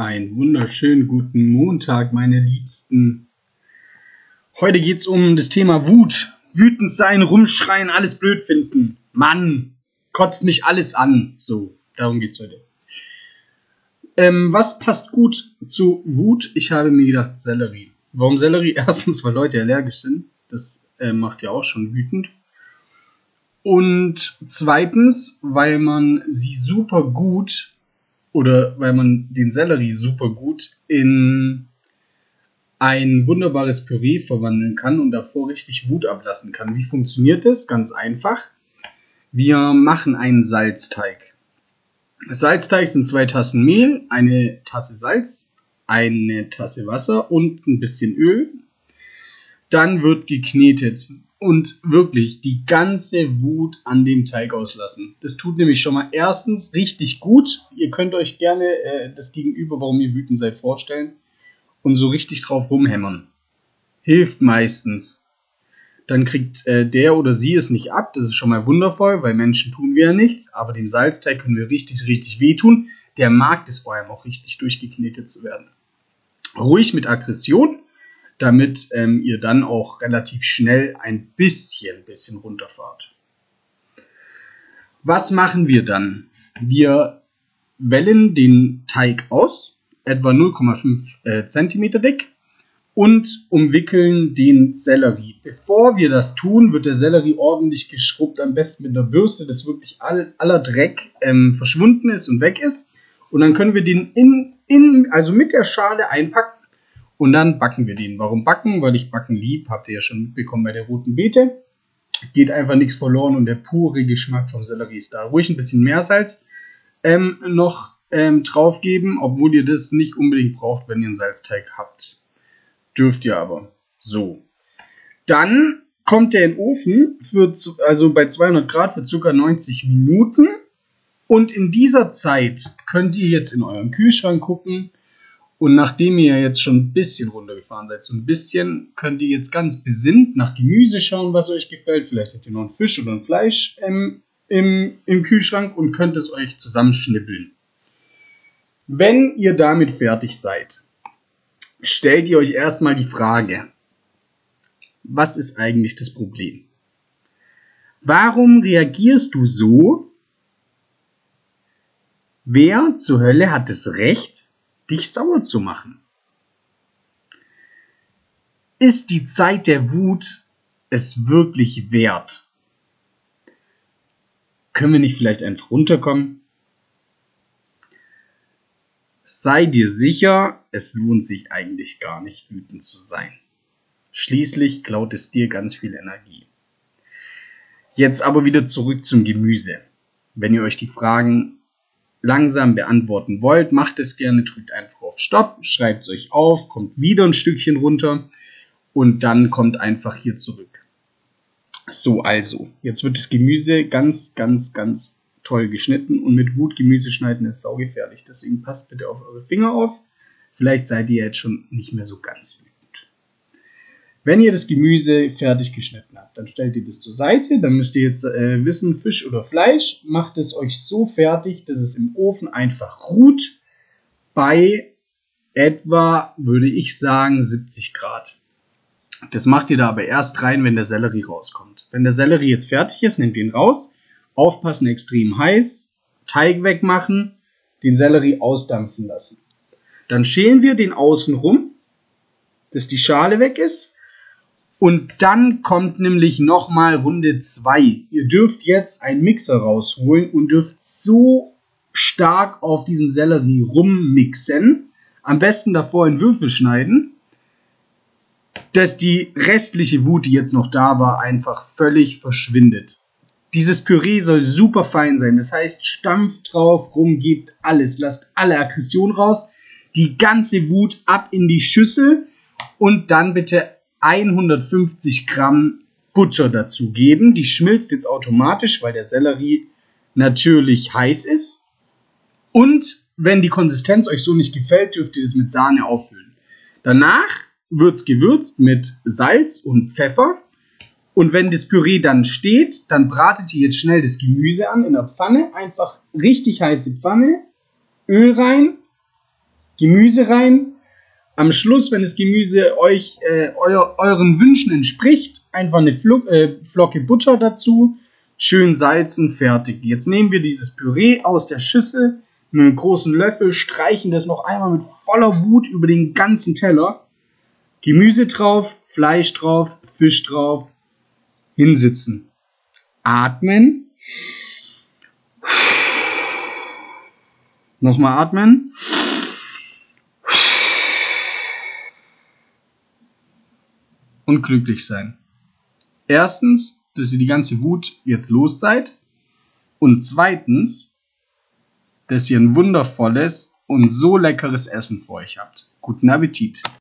Einen wunderschönen guten Montag, meine Liebsten. Heute geht es um das Thema Wut. Wütend sein, rumschreien, alles blöd finden. Mann, kotzt mich alles an. So, darum geht es heute. Ähm, was passt gut zu Wut? Ich habe mir gedacht, Sellerie. Warum Sellerie? Erstens, weil Leute allergisch sind. Das äh, macht ja auch schon wütend. Und zweitens, weil man sie super gut oder weil man den Sellerie super gut in ein wunderbares Püree verwandeln kann und davor richtig Wut ablassen kann. Wie funktioniert das? Ganz einfach. Wir machen einen Salzteig. Salzteig sind zwei Tassen Mehl, eine Tasse Salz, eine Tasse Wasser und ein bisschen Öl. Dann wird geknetet und wirklich die ganze Wut an dem Teig auslassen. Das tut nämlich schon mal erstens richtig gut. Ihr könnt euch gerne äh, das Gegenüber, warum ihr wütend seid, vorstellen und so richtig drauf rumhämmern. Hilft meistens. Dann kriegt äh, der oder sie es nicht ab. Das ist schon mal wundervoll, weil Menschen tun wir ja nichts. Aber dem Salzteig können wir richtig, richtig wehtun. Der mag es vor allem auch richtig durchgeknetet zu werden. Ruhig mit Aggression damit ähm, ihr dann auch relativ schnell ein bisschen, bisschen runterfahrt. Was machen wir dann? Wir wellen den Teig aus, etwa 0,5 äh, cm dick, und umwickeln den Sellerie. Bevor wir das tun, wird der Sellerie ordentlich geschrubbt, am besten mit einer Bürste, dass wirklich all, aller Dreck ähm, verschwunden ist und weg ist. Und dann können wir den in, in, also mit der Schale einpacken und dann backen wir den. Warum backen? Weil ich Backen lieb, habt ihr ja schon mitbekommen bei der roten Beete. Geht einfach nichts verloren und der pure Geschmack vom Sellerie ist da. Ruhig ein bisschen mehr Salz ähm, noch ähm, drauf geben, obwohl ihr das nicht unbedingt braucht, wenn ihr einen Salzteig habt. Dürft ihr aber. So. Dann kommt der in den Ofen für, also bei 200 Grad für ca. 90 Minuten. Und in dieser Zeit könnt ihr jetzt in euren Kühlschrank gucken, und nachdem ihr jetzt schon ein bisschen runtergefahren seid, so ein bisschen, könnt ihr jetzt ganz besinnt nach Gemüse schauen, was euch gefällt. Vielleicht habt ihr noch einen Fisch oder ein Fleisch ähm, im, im Kühlschrank und könnt es euch zusammenschnippeln. Wenn ihr damit fertig seid, stellt ihr euch erstmal die Frage, was ist eigentlich das Problem? Warum reagierst du so? Wer zur Hölle hat das Recht, dich sauer zu machen? Ist die Zeit der Wut es wirklich wert? Können wir nicht vielleicht einfach runterkommen? Sei dir sicher, es lohnt sich eigentlich gar nicht wütend zu sein. Schließlich klaut es dir ganz viel Energie. Jetzt aber wieder zurück zum Gemüse. Wenn ihr euch die Fragen langsam beantworten wollt, macht es gerne, drückt einfach auf Stopp, schreibt es euch auf, kommt wieder ein Stückchen runter und dann kommt einfach hier zurück. So, also, jetzt wird das Gemüse ganz, ganz, ganz toll geschnitten und mit Wut Gemüse schneiden ist saugefährlich. Deswegen passt bitte auf eure Finger auf. Vielleicht seid ihr jetzt schon nicht mehr so ganz wütend. Wenn ihr das Gemüse fertig geschnitten habt, dann stellt ihr das zur Seite. Dann müsst ihr jetzt äh, wissen, Fisch oder Fleisch. Macht es euch so fertig, dass es im Ofen einfach ruht. Bei etwa, würde ich sagen, 70 Grad. Das macht ihr da aber erst rein, wenn der Sellerie rauskommt. Wenn der Sellerie jetzt fertig ist, nehmt ihn raus. Aufpassen, extrem heiß. Teig wegmachen. Den Sellerie ausdampfen lassen. Dann schälen wir den außen rum, dass die Schale weg ist und dann kommt nämlich nochmal Runde 2. Ihr dürft jetzt einen Mixer rausholen und dürft so stark auf diesem Sellerie rummixen. Am besten davor in Würfel schneiden, dass die restliche Wut, die jetzt noch da war, einfach völlig verschwindet. Dieses Püree soll super fein sein. Das heißt, stampft drauf, rumgebt alles. Lasst alle Aggression raus. Die ganze Wut ab in die Schüssel und dann bitte 150 Gramm Butter dazugeben. Die schmilzt jetzt automatisch, weil der Sellerie natürlich heiß ist. Und wenn die Konsistenz euch so nicht gefällt, dürft ihr das mit Sahne auffüllen. Danach wird es gewürzt mit Salz und Pfeffer. Und wenn das Püree dann steht, dann bratet ihr jetzt schnell das Gemüse an in der Pfanne. Einfach richtig heiße Pfanne, Öl rein, Gemüse rein. Am Schluss, wenn das Gemüse euch äh, euer, euren Wünschen entspricht, einfach eine Flo äh, Flocke Butter dazu, schön salzen, fertig. Jetzt nehmen wir dieses Püree aus der Schüssel mit einem großen Löffel, streichen das noch einmal mit voller Wut über den ganzen Teller. Gemüse drauf, Fleisch drauf, Fisch drauf, hinsitzen. Atmen. Nochmal atmen. Und glücklich sein. Erstens, dass ihr die ganze Wut jetzt los seid. Und zweitens, dass ihr ein wundervolles und so leckeres Essen vor euch habt. Guten Appetit!